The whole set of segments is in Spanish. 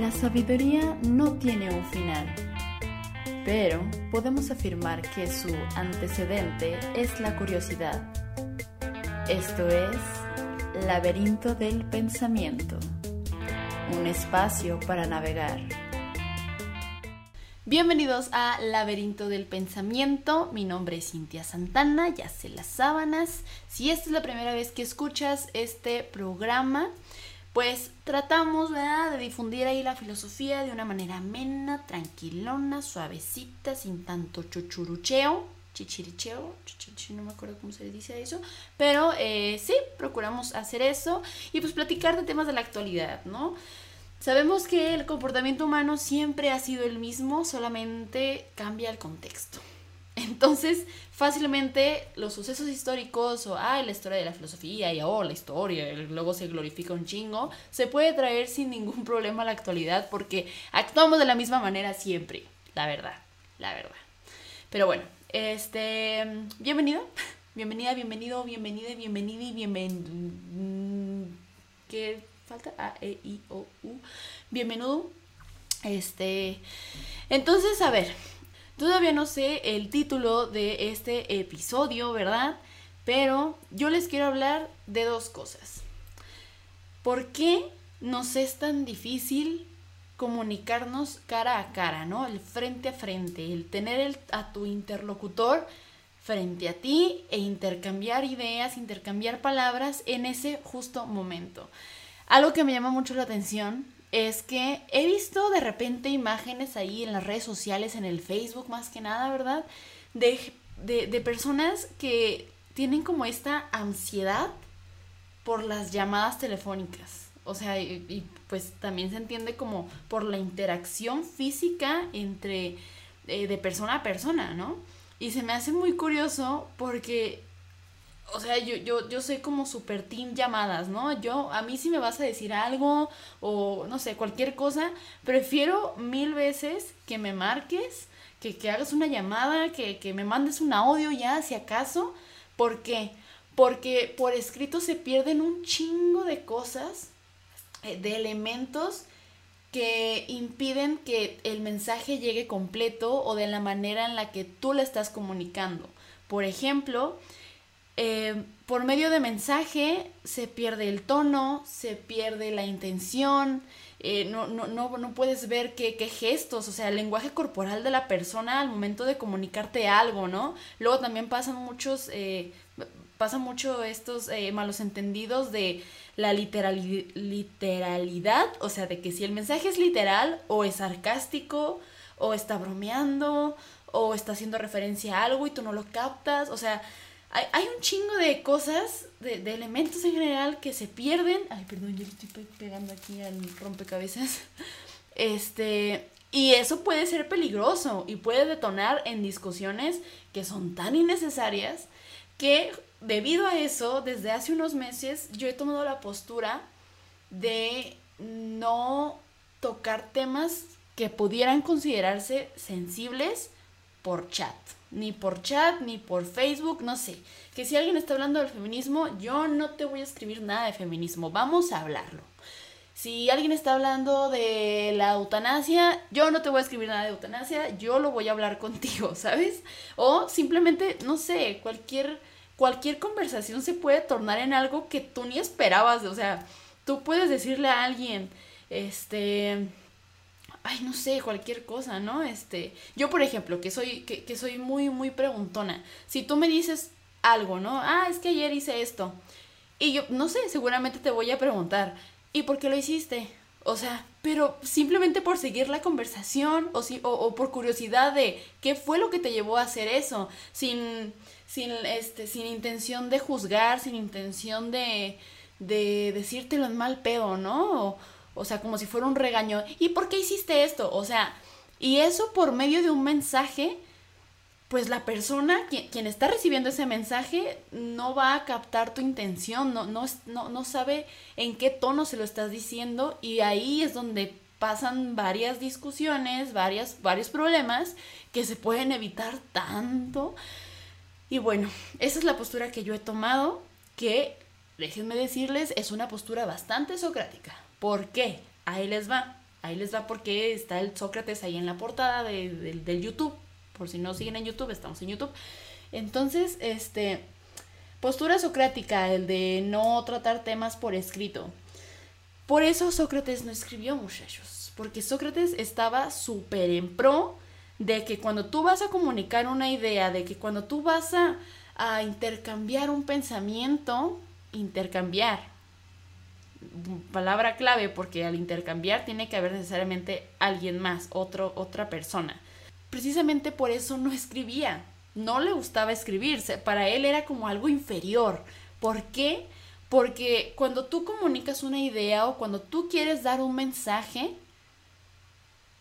La sabiduría no tiene un final, pero podemos afirmar que su antecedente es la curiosidad. Esto es Laberinto del Pensamiento, un espacio para navegar. Bienvenidos a Laberinto del Pensamiento. Mi nombre es Cintia Santana, ya sé las sábanas. Si esta es la primera vez que escuchas este programa, pues tratamos de difundir ahí la filosofía de una manera amena, tranquilona, suavecita, sin tanto chuchurucheo, chichiricheo, chichiricheo, no me acuerdo cómo se dice eso, pero eh, sí, procuramos hacer eso y pues platicar de temas de la actualidad, ¿no? Sabemos que el comportamiento humano siempre ha sido el mismo, solamente cambia el contexto. Entonces, fácilmente los sucesos históricos o ah, la historia de la filosofía y oh, la historia, luego se glorifica un chingo, se puede traer sin ningún problema a la actualidad porque actuamos de la misma manera siempre, la verdad, la verdad. Pero bueno, este, bienvenido, bienvenida, bienvenido, bienvenida, bienvenida y bienvenido. ¿Qué falta A, E, I, O, U. Bienvenido. Este. Entonces, a ver. Todavía no sé el título de este episodio, ¿verdad? Pero yo les quiero hablar de dos cosas. ¿Por qué nos es tan difícil comunicarnos cara a cara, ¿no? El frente a frente, el tener a tu interlocutor frente a ti e intercambiar ideas, intercambiar palabras en ese justo momento. Algo que me llama mucho la atención es que he visto de repente imágenes ahí en las redes sociales, en el Facebook más que nada, ¿verdad? De, de, personas que tienen como esta ansiedad por las llamadas telefónicas. O sea, y, pues también se entiende como por la interacción física entre eh, de persona a persona, ¿no? Y se me hace muy curioso porque o sea, yo, yo, yo soy como super team llamadas, ¿no? Yo, a mí si me vas a decir algo o no sé, cualquier cosa, prefiero mil veces que me marques, que, que hagas una llamada, que, que me mandes un audio ya, si acaso. ¿Por qué? Porque por escrito se pierden un chingo de cosas, eh, de elementos que impiden que el mensaje llegue completo o de la manera en la que tú le estás comunicando. Por ejemplo, eh, por medio de mensaje se pierde el tono, se pierde la intención, eh, no, no, no, no, puedes ver qué, qué, gestos, o sea, el lenguaje corporal de la persona al momento de comunicarte algo, ¿no? Luego también pasan muchos, eh, pasan mucho estos malos entendidos de la literalidad, o sea, de que si el mensaje es literal o es sarcástico o está bromeando o está haciendo referencia a algo y tú no lo captas, o sea, hay, un chingo de cosas, de, elementos en general que se pierden. Ay, perdón, yo estoy pegando aquí al rompecabezas. Este, y eso puede ser peligroso y puede detonar en discusiones que son tan innecesarias que debido a eso, desde hace unos meses yo he tomado la postura de no tocar temas que pudieran considerarse sensibles por chat ni por chat, ni por Facebook, no sé. Que si alguien está hablando del feminismo, yo no te voy a escribir nada de feminismo, vamos a hablarlo. Si alguien está hablando de la eutanasia, yo no te voy a escribir nada de eutanasia, yo lo voy a hablar contigo, ¿sabes? O simplemente, no sé, cualquier, cualquier conversación se puede tornar en algo que tú ni esperabas, o sea, tú puedes decirle a alguien, este ay, no sé, cualquier cosa, ¿no? Este, yo, por ejemplo, que soy, que, que soy muy, muy preguntona, si tú me dices algo, ¿no? Ah, es que ayer hice esto. Y yo, no sé, seguramente te voy a preguntar, ¿y por qué lo hiciste? O sea, pero simplemente por seguir la conversación o, si, o, por curiosidad de qué fue lo que te llevó a hacer eso, sin, sin, este, sin intención de juzgar, sin intención de, de decírtelo en mal pedo, ¿no? O sea, como si fuera un regaño. ¿Y por qué hiciste esto? O sea, y eso por medio de un mensaje, pues la persona, quien, está recibiendo ese mensaje, no va a captar tu intención, no, no, no, no sabe en qué tono se lo estás diciendo y ahí es donde pasan varias discusiones, varias, varios problemas que se pueden evitar tanto. Y bueno, esa es la postura que yo he tomado, que, déjenme decirles, es una postura bastante socrática. ¿Por qué? Ahí les va. Ahí les va porque está el Sócrates ahí en la portada de, del YouTube. Por si no siguen en YouTube, estamos en YouTube. Entonces, este, postura socrática, el de no tratar temas por escrito. Por eso Sócrates no escribió, muchachos, porque Sócrates estaba súper en pro de que cuando tú vas a comunicar una idea, de que cuando tú vas a, a intercambiar un pensamiento, intercambiar, palabra clave, porque al intercambiar tiene que haber necesariamente alguien más, otra persona. Precisamente por eso no escribía, no le gustaba escribirse, para él era como algo inferior. ¿Por qué? Porque cuando tú comunicas una idea o cuando tú quieres dar un mensaje,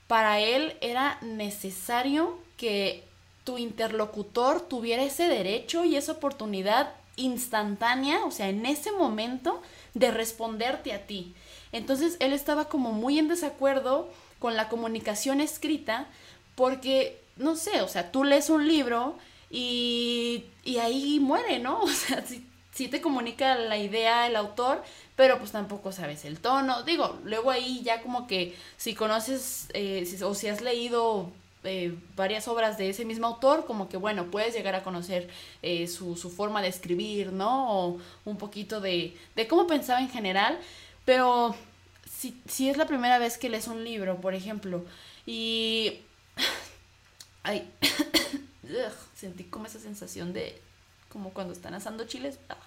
para él era necesario que tu interlocutor tuviera ese derecho y esa oportunidad instantánea, o sea, en ese momento, de responderte a ti. Entonces él estaba como muy en desacuerdo con la comunicación escrita porque, no sé, o sea, tú lees un libro y, y ahí muere, ¿no? O sea, si, te comunica la idea el autor, pero pues tampoco sabes el tono. Digo, luego ahí ya como que si conoces eh, o si has leído eh, varias obras de ese mismo autor, como que bueno, puedes llegar a conocer eh, su, su, forma de escribir, ¿no? O un poquito de, de cómo pensaba en general, pero si, si es la primera vez que lees un libro, por ejemplo, y... Ay, sentí como esa sensación de como cuando están asando chiles. Ah.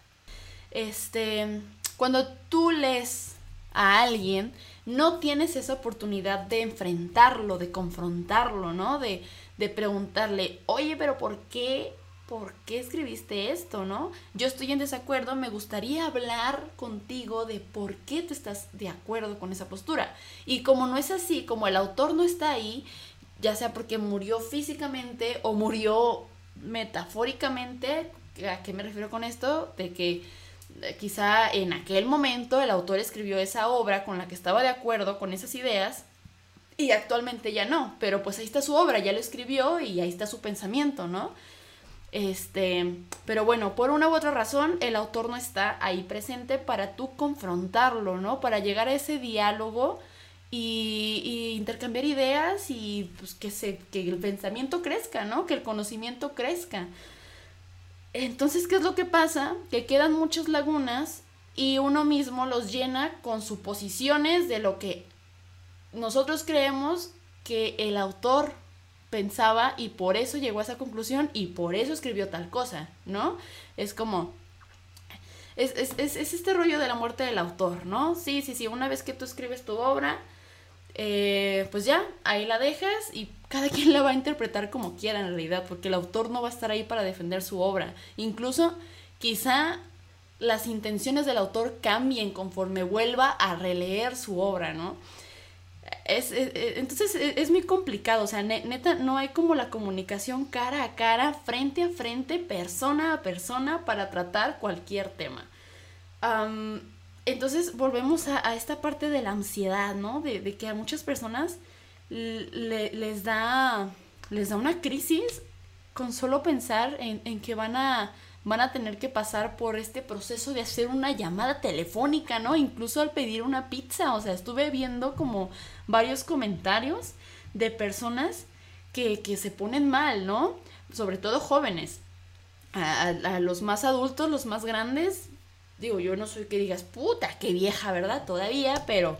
Este, cuando tú lees a alguien, no tienes esa oportunidad de enfrentarlo, de confrontarlo, ¿no? De, de preguntarle, oye, pero ¿por qué? ¿Por qué escribiste esto, no? Yo estoy en desacuerdo, me gustaría hablar contigo de por qué te estás de acuerdo con esa postura. Y como no es así, como el autor no está ahí, ya sea porque murió físicamente o murió metafóricamente, ¿a qué me refiero con esto? De que quizá en aquel momento el autor escribió esa obra con la que estaba de acuerdo con esas ideas y actualmente ya no, pero pues ahí está su obra, ya lo escribió y ahí está su pensamiento, ¿no? Este, pero bueno, por una u otra razón el autor no está ahí presente para tú confrontarlo, ¿no? Para llegar a ese diálogo y, intercambiar ideas y pues que se que el pensamiento crezca, ¿no? Que el conocimiento crezca. Entonces, ¿qué es lo que pasa? Que quedan muchas lagunas y uno mismo los llena con suposiciones de lo que nosotros creemos que el autor pensaba y por eso llegó a esa conclusión y por eso escribió tal cosa, ¿no? Es como... Es, es, es, es este rollo de la muerte del autor, ¿no? Sí, sí, sí, una vez que tú escribes tu obra, eh, pues ya, ahí la dejas y cada quien la va a interpretar como quiera en realidad, porque el autor no va a estar ahí para defender su obra. Incluso quizá las intenciones del autor cambien conforme vuelva a releer su obra, ¿no? Es, entonces es, muy complicado, o sea, neta, no hay como la comunicación cara a cara, frente a frente, persona a persona para tratar cualquier tema. entonces volvemos a, esta parte de la ansiedad, ¿no? De que a muchas personas les, da, les da una crisis con solo pensar en, que van a, van a tener que pasar por este proceso de hacer una llamada telefónica, ¿no? Incluso al pedir una pizza, o sea, estuve viendo como varios comentarios de personas que, se ponen mal, ¿no? Sobre todo jóvenes. A, a, los más adultos, los más grandes, digo, yo no soy que digas, puta, qué vieja, ¿verdad? Todavía, pero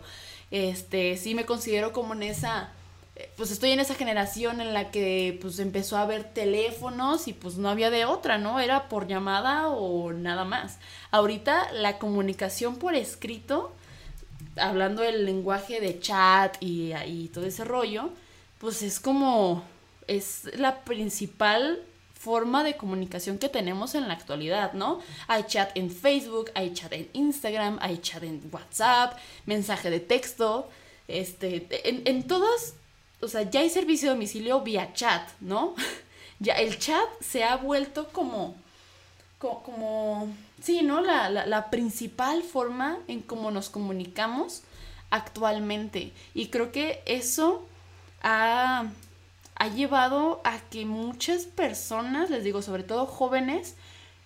este, sí me considero como en esa pues estoy en esa generación en la que pues empezó a haber teléfonos y pues no había de otra, ¿no? Era por llamada o nada más. Ahorita la comunicación por escrito, hablando del lenguaje de chat y, y todo ese rollo, pues es como, es la principal forma de comunicación que tenemos en la actualidad, ¿no? Hay chat en Facebook, hay chat en Instagram, hay chat en WhatsApp, mensaje de texto, este, en, en todas o sea, ya hay servicio de domicilio vía chat, ¿no? ya el chat se ha vuelto como, como, sí, ¿no? La, la, principal forma en cómo nos comunicamos actualmente. Y creo que eso ha, ha llevado a que muchas personas, les digo, sobre todo jóvenes,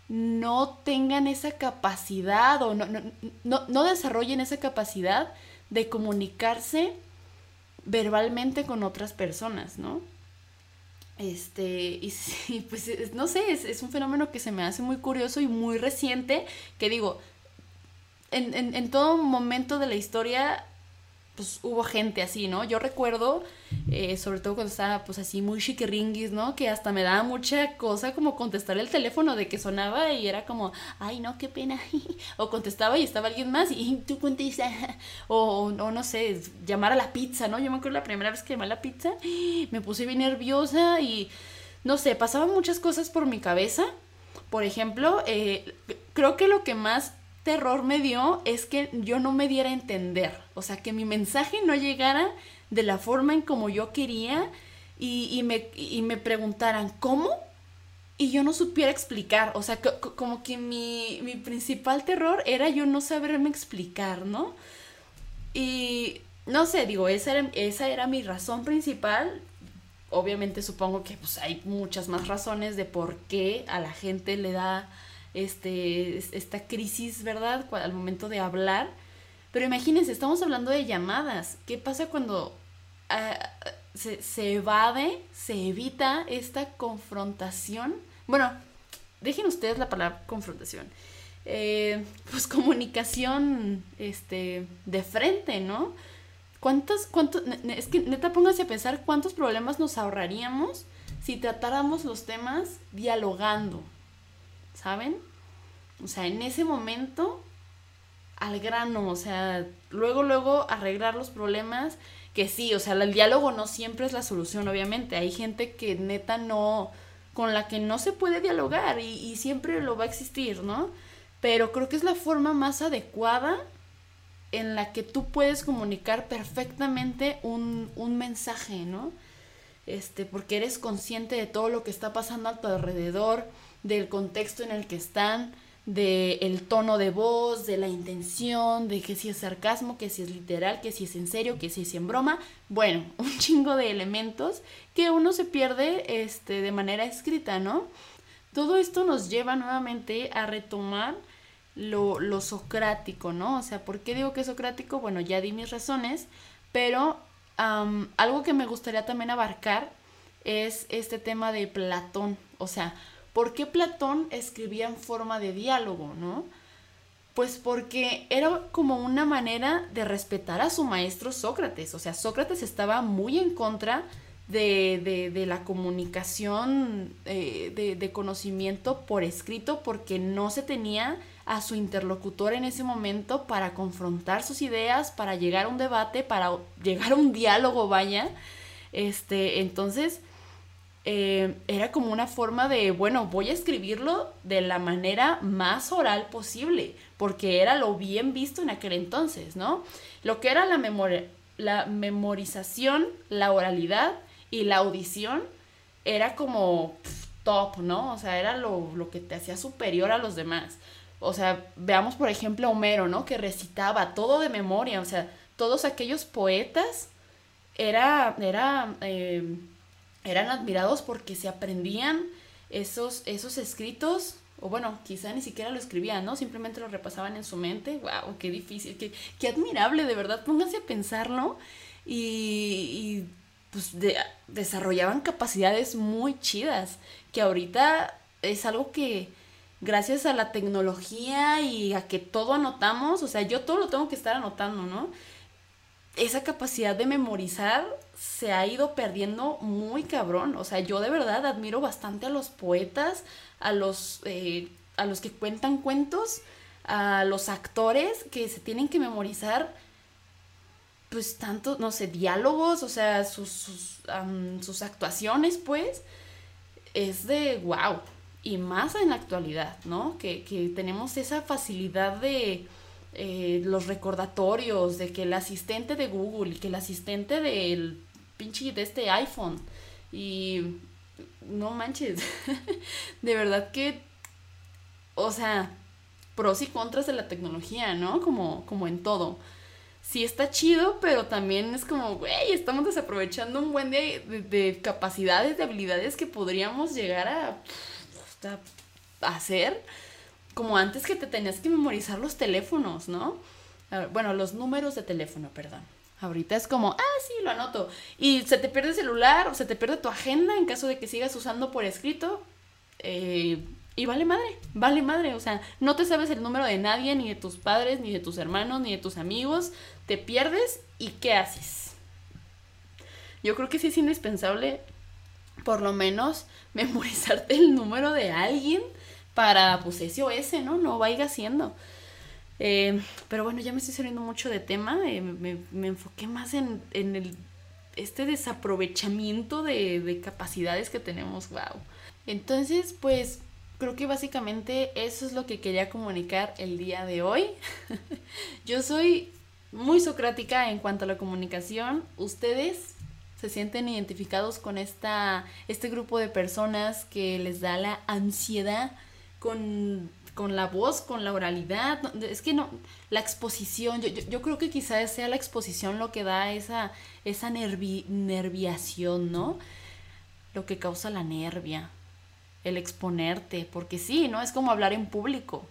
no tengan esa capacidad o no, no, no, desarrollen esa capacidad de comunicarse verbalmente con otras personas, ¿no? Este, y, pues no sé, es, un fenómeno que se me hace muy curioso y muy reciente, que digo, en, en todo momento de la historia pues hubo gente así, ¿no? Yo recuerdo, eh, sobre todo cuando estaba pues así muy chiquiringuis, ¿no? Que hasta me daba mucha cosa como contestar el teléfono de que sonaba y era como, ay, no, qué pena. o contestaba y estaba alguien más y tú contestas. O, no sé, llamar a la pizza, ¿no? Yo me acuerdo la primera vez que llamé a la pizza, me puse bien nerviosa y no sé, pasaban muchas cosas por mi cabeza. Por ejemplo, eh, creo que lo que más terror me dio es que yo no me diera a entender, o sea, que mi mensaje no llegara de la forma en como yo quería y, me, me preguntaran, ¿cómo? Y yo no supiera explicar, o sea, como que mi, mi principal terror era yo no saberme explicar, ¿no? Y no sé, digo, esa era, esa era mi razón principal. Obviamente supongo que pues, hay muchas más razones de por qué a la gente le da este, esta crisis, ¿verdad? Al momento de hablar. Pero imagínense, estamos hablando de llamadas. ¿Qué pasa cuando ah, se, evade, se evita esta confrontación? Bueno, dejen ustedes la palabra confrontación. Eh, pues comunicación este, de frente, ¿no? ¿Cuántos, cuántos, es que neta pónganse a pensar cuántos problemas nos ahorraríamos si tratáramos los temas dialogando, ¿saben? O sea, en ese momento, al grano, o sea, luego, luego arreglar los problemas, que sí, o sea, el diálogo no siempre es la solución, obviamente. Hay gente que neta no, con la que no se puede dialogar y, siempre lo va a existir, ¿no? Pero creo que es la forma más adecuada en la que tú puedes comunicar perfectamente un, un mensaje, ¿no? Este, porque eres consciente de todo lo que está pasando a tu alrededor, del contexto en el que están, del el tono de voz, de la intención, de que si es sarcasmo, que si es literal, que si es en serio, que si es en broma. Bueno, un chingo de elementos que uno se pierde este, de manera escrita, ¿no? Todo esto nos lleva nuevamente a retomar lo, lo socrático, ¿no? O sea, ¿por qué digo que es socrático? Bueno, ya di mis razones, pero algo que me gustaría también abarcar es este tema de Platón, o sea, ¿Por qué Platón escribía en forma de diálogo, no? Pues porque era como una manera de respetar a su maestro Sócrates. O sea, Sócrates estaba muy en contra de, la comunicación eh, de, de, conocimiento por escrito porque no se tenía a su interlocutor en ese momento para confrontar sus ideas, para llegar a un debate, para llegar a un diálogo, vaya. Este, entonces, eh, era como una forma de, bueno, voy a escribirlo de la manera más oral posible, porque era lo bien visto en aquel entonces, ¿no? Lo que era la, memoria, la memorización, la oralidad y la audición era como top, ¿no? O sea, era lo, lo que te hacía superior a los demás. O sea, veamos por ejemplo a Homero, ¿no? Que recitaba todo de memoria, o sea, todos aquellos poetas era, era eh, eran admirados porque se aprendían esos, esos escritos, o bueno, quizá ni siquiera lo escribían, ¿no? Simplemente lo repasaban en su mente. ¡Wow! ¡Qué difícil! ¡Qué, qué admirable, de verdad! Pónganse a pensarlo y, pues desarrollaban capacidades muy chidas, que ahorita es algo que gracias a la tecnología y a que todo anotamos, o sea, yo todo lo tengo que estar anotando, ¿no? esa capacidad de memorizar se ha ido perdiendo muy cabrón. O sea, yo de verdad admiro bastante a los poetas, a los, eh, a los que cuentan cuentos, a los actores que se tienen que memorizar, pues tanto, no sé, diálogos, o sea, sus, sus, actuaciones, pues, es de wow. Y más en la actualidad, ¿no? Que, que tenemos esa facilidad de eh, los recordatorios de que el asistente de Google y que el asistente del pinche de este iPhone y no manches, de verdad que, o sea, pros y contras de la tecnología, ¿no? Como, como en todo. Sí está chido, pero también es como, güey, estamos desaprovechando un buen de, de, capacidades, de habilidades que podríamos llegar a, a hacer como antes que te tenías que memorizar los teléfonos, ¿no? Bueno, los números de teléfono, perdón. Ahorita es como, ah, sí, lo anoto. Y se te pierde el celular o se te pierde tu agenda en caso de que sigas usando por escrito. Eh, y vale madre, vale madre. O sea, no te sabes el número de nadie, ni de tus padres, ni de tus hermanos, ni de tus amigos. Te pierdes y ¿qué haces? Yo creo que sí es indispensable, por lo menos, memorizarte el número de alguien para, pues, SOS, ¿no? No vaya siendo. Eh, pero bueno, ya me estoy saliendo mucho de tema. Eh, me, enfoqué más en, el, este desaprovechamiento de, de capacidades que tenemos. Wow. Entonces, pues creo que básicamente eso es lo que quería comunicar el día de hoy. Yo soy muy socrática en cuanto a la comunicación. Ustedes se sienten identificados con esta, este grupo de personas que les da la ansiedad con, la voz, con la oralidad. Es que no, la exposición, yo, yo, creo que quizás sea la exposición lo que da esa, esa nerviación, ¿no? Lo que causa la nervia el exponerte, porque sí, ¿no? Es como hablar en público.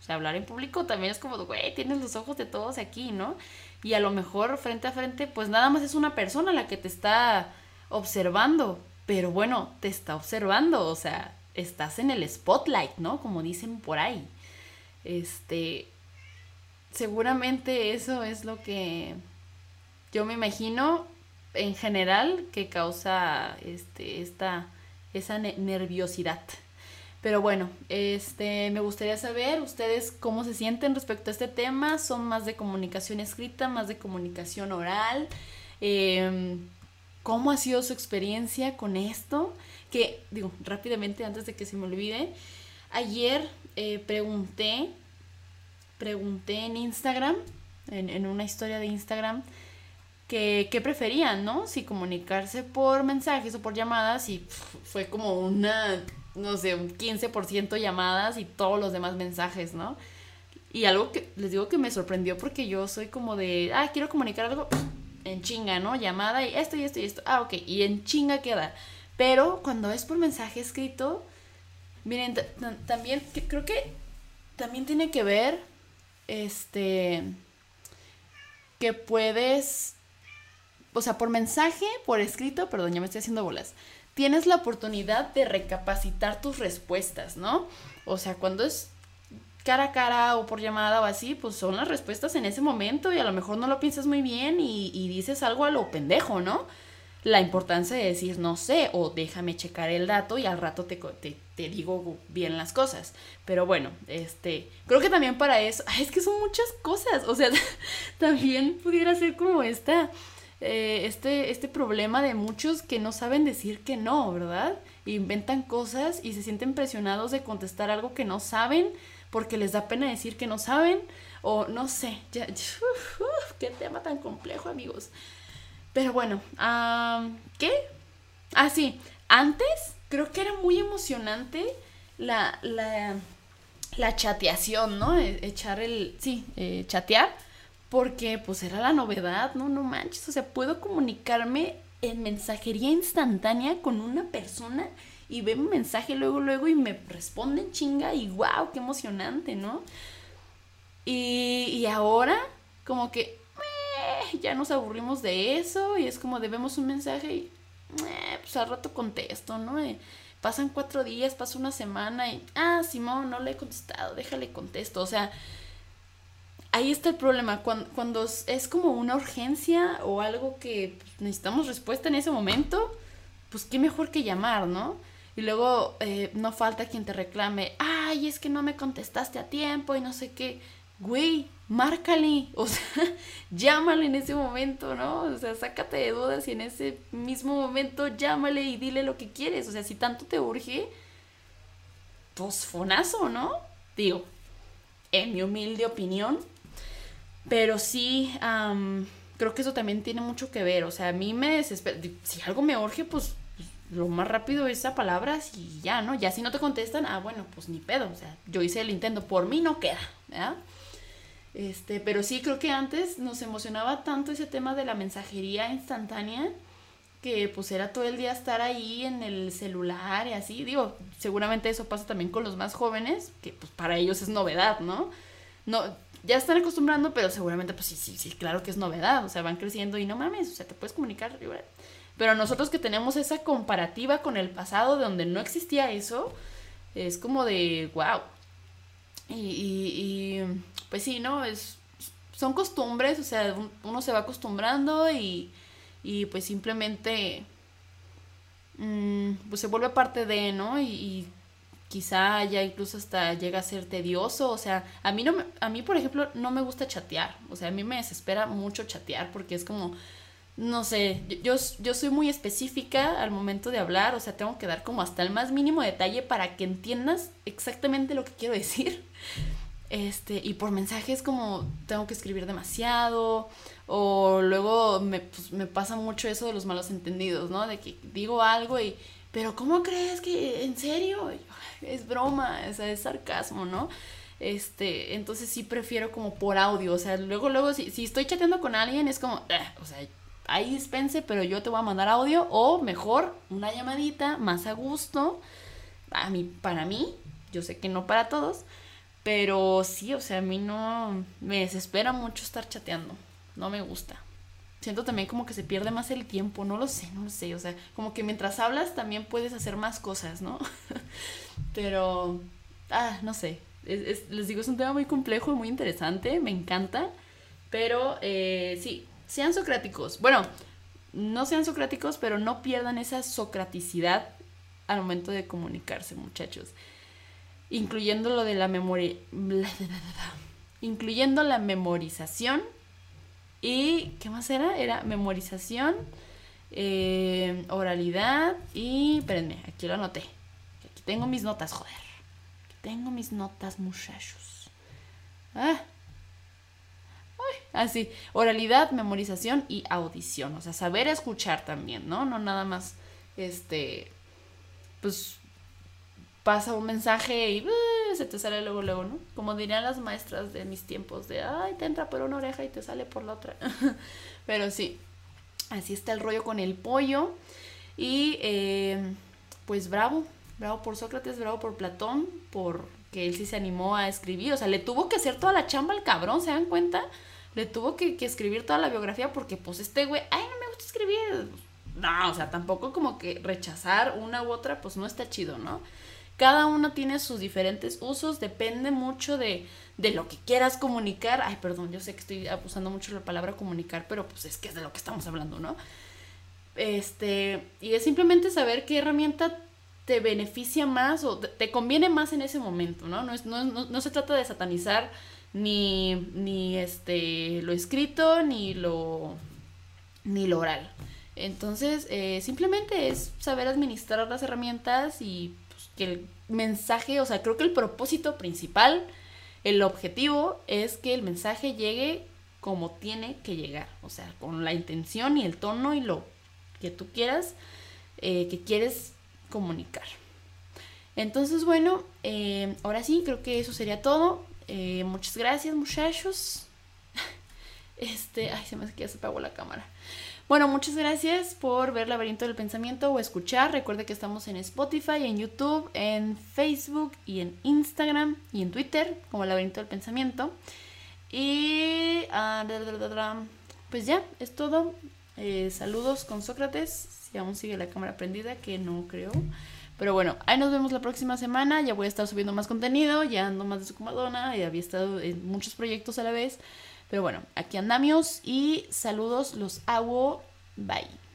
O sea, hablar en público también es como, güey, tienes los ojos de todos aquí, ¿no? Y a lo mejor frente a frente, pues nada más es una persona la que te está observando, pero bueno, te está observando, o sea, estás en el spotlight, ¿no? Como dicen por ahí. Este, seguramente eso es lo que yo me imagino en general que causa este, esta esa nerviosidad. Pero bueno, este, me gustaría saber ustedes cómo se sienten respecto a este tema. ¿Son más de comunicación escrita, más de comunicación oral? Em, ¿Cómo ha sido su experiencia con esto? Que, digo, rápidamente, antes de que se me olvide, ayer eh, pregunté, pregunté en Instagram, en, en una historia de Instagram, que, que, preferían, ¿no? Si comunicarse por mensajes o por llamadas y fue como una, no sé, un 15% llamadas y todos los demás mensajes, ¿no? Y algo que les digo que me sorprendió porque yo soy como de, ah, quiero comunicar algo en chinga, ¿no? Llamada y esto y esto y esto. Ah, ok, y en chinga queda. Pero cuando es por mensaje escrito, miren, también creo que también tiene que ver, este, que puedes o sea, por mensaje, por escrito, perdón, ya me estoy haciendo bolas, tienes la oportunidad de recapacitar tus respuestas, ¿no? O sea, cuando es cara a cara o por llamada o así, pues son las respuestas en ese momento y a lo mejor no lo piensas muy bien y, dices algo a lo pendejo, ¿no? La importancia de decir no sé o déjame checar el dato y al rato te, te, te digo bien las cosas. Pero bueno, este, creo que también para eso, es que son muchas cosas, o sea, también pudiera ser como esta eh, este, este problema de muchos que no saben decir que no, ¿verdad? Inventan cosas y se sienten presionados de contestar algo que no saben porque les da pena decir que no saben o no sé, qué tema tan complejo amigos. Pero bueno, ¿qué? Ah, sí, antes creo que era muy emocionante la, la, la chateación, ¿no? E, echar el, sí, eh, chatear porque pues era la novedad, no, no manches, o sea, puedo comunicarme en mensajería instantánea con una persona y ve un mensaje luego, luego y me responden chinga y wow, qué emocionante, ¿no? Y, ahora como que ya nos aburrimos de eso y es como debemos un mensaje y eh, pues al rato contesto, ¿no? Pasan cuatro días, pasa una semana y, ah, Simón, no le he contestado, déjale contesto, o sea, ahí está el problema. Cuando, es como una urgencia o algo que pues, necesitamos respuesta en ese momento, pues qué mejor que llamar, ¿no? Y luego eh, no falta quien te reclame, ay, es que no me contestaste a tiempo y no sé qué. Güey, márcale, o sea, llámale en ese momento, ¿no? O sea, sácate de dudas y en ese mismo momento llámale y dile lo que quieres. O sea, si tanto te urge, pues fonazo, ¿no? Digo, en mi humilde opinión, pero sí, creo que eso también tiene mucho que ver. O sea, a mí me desespera. Si algo me urge, pues lo más rápido es a palabras y ya, ¿no? Ya si no te contestan, ah, bueno, pues ni pedo. O sea, yo hice el intento, por mí no queda, ¿verdad? Este, pero sí creo que antes nos emocionaba tanto ese tema de la mensajería instantánea que pues era todo el día estar ahí en el celular y así. Digo, seguramente eso pasa también con los más jóvenes, que pues para ellos es novedad, ¿no? no, ya están acostumbrando, pero seguramente, pues sí, sí, sí, claro que es novedad, o sea, van creciendo y no mames, o sea, te puedes comunicar. Pero nosotros que tenemos esa comparativa con el pasado de donde no existía eso, es como de, wow. Y, y, pues sí, ¿no? Es, son costumbres, o sea, uno se va acostumbrando y, y pues simplemente mm, pues se vuelve parte de, ¿no? Y, quizá ya incluso hasta llega a ser tedioso, o sea, a mí no me, a mí por ejemplo no me gusta chatear, o sea, a mí me desespera mucho chatear porque es como no sé, yo, yo soy muy específica al momento de hablar, o sea, tengo que dar como hasta el más mínimo detalle para que entiendas exactamente lo que quiero decir. Este, y por mensajes como tengo que escribir demasiado, o luego me, pues, me pasa mucho eso de los malos entendidos, ¿no? De que digo algo y, pero ¿cómo crees que, en serio? Es broma, o sea, es sarcasmo, ¿no? Este, entonces sí prefiero como por audio, o sea, luego, luego, si, si estoy chateando con alguien es como, ah", o sea, ahí dispense, pero yo te voy a mandar audio o mejor una llamadita más a gusto. A mí, para mí, yo sé que no para todos, pero sí, o sea, a mí no me desespera mucho estar chateando. No me gusta. Siento también como que se pierde más el tiempo, no lo sé, no lo sé, o sea, como que mientras hablas también puedes hacer más cosas, ¿no? pero, ah, no sé, les digo, es un tema muy complejo y muy interesante, me encanta, pero eh, sí, sean socráticos. Bueno, no sean socráticos, pero no pierdan esa socraticidad al momento de comunicarse, muchachos. Incluyendo lo de la memoria. Incluyendo la memorización. ¿Y qué más era? Era memorización, eh, oralidad y. Espérenme, aquí lo anoté. Aquí tengo mis notas, joder. Aquí tengo mis notas, muchachos. Ah, Así, oralidad, memorización y audición. O sea, saber escuchar también, ¿no? No nada más, este, pues pasa un mensaje y se te sale luego, luego, ¿no? Como dirían las maestras de mis tiempos, de, ay, te entra por una oreja y te sale por la otra. Pero sí, así está el rollo con el pollo. Y eh, pues bravo, bravo por Sócrates, bravo por Platón, por que él sí se animó a escribir. O sea, le tuvo que hacer toda la chamba al cabrón, ¿se dan cuenta? Le tuvo que, escribir toda la biografía porque pues este güey, ay, no me gusta escribir. No, o sea, tampoco como que rechazar una u otra, pues no está chido, ¿no? Cada uno tiene sus diferentes usos, depende mucho de, de lo que quieras comunicar. Ay, perdón, yo sé que estoy abusando mucho la palabra comunicar, pero pues es que es de lo que estamos hablando, ¿no? Este, y es simplemente saber qué herramienta te beneficia más o te, conviene más en ese momento, ¿no? No, no, no se trata de satanizar ni, ni este, lo escrito, ni lo, ni lo oral. Entonces, eh, simplemente es saber administrar las herramientas y pues, que el mensaje, o sea, creo que el propósito principal, el objetivo es que el mensaje llegue como tiene que llegar, o sea, con la intención y el tono y lo que tú quieras, eh, que quieres comunicar. Entonces, bueno, eh, ahora sí, creo que eso sería todo. Eh, muchas gracias, muchachos. Este, ay, se me hace que ya se apagó la cámara. Bueno, muchas gracias por ver Laberinto del Pensamiento o escuchar. Recuerde que estamos en Spotify, en YouTube, en Facebook y en Instagram y en Twitter como Laberinto del Pensamiento. Y ah, pues ya, es todo. Eh, saludos con Sócrates. Si aún sigue la cámara prendida, que no creo. Pero bueno, ahí nos vemos la próxima semana. Ya voy a estar subiendo más contenido. Ya ando más de su y había estado en muchos proyectos a la vez. Pero bueno, aquí andamos y saludos, los hago. Bye.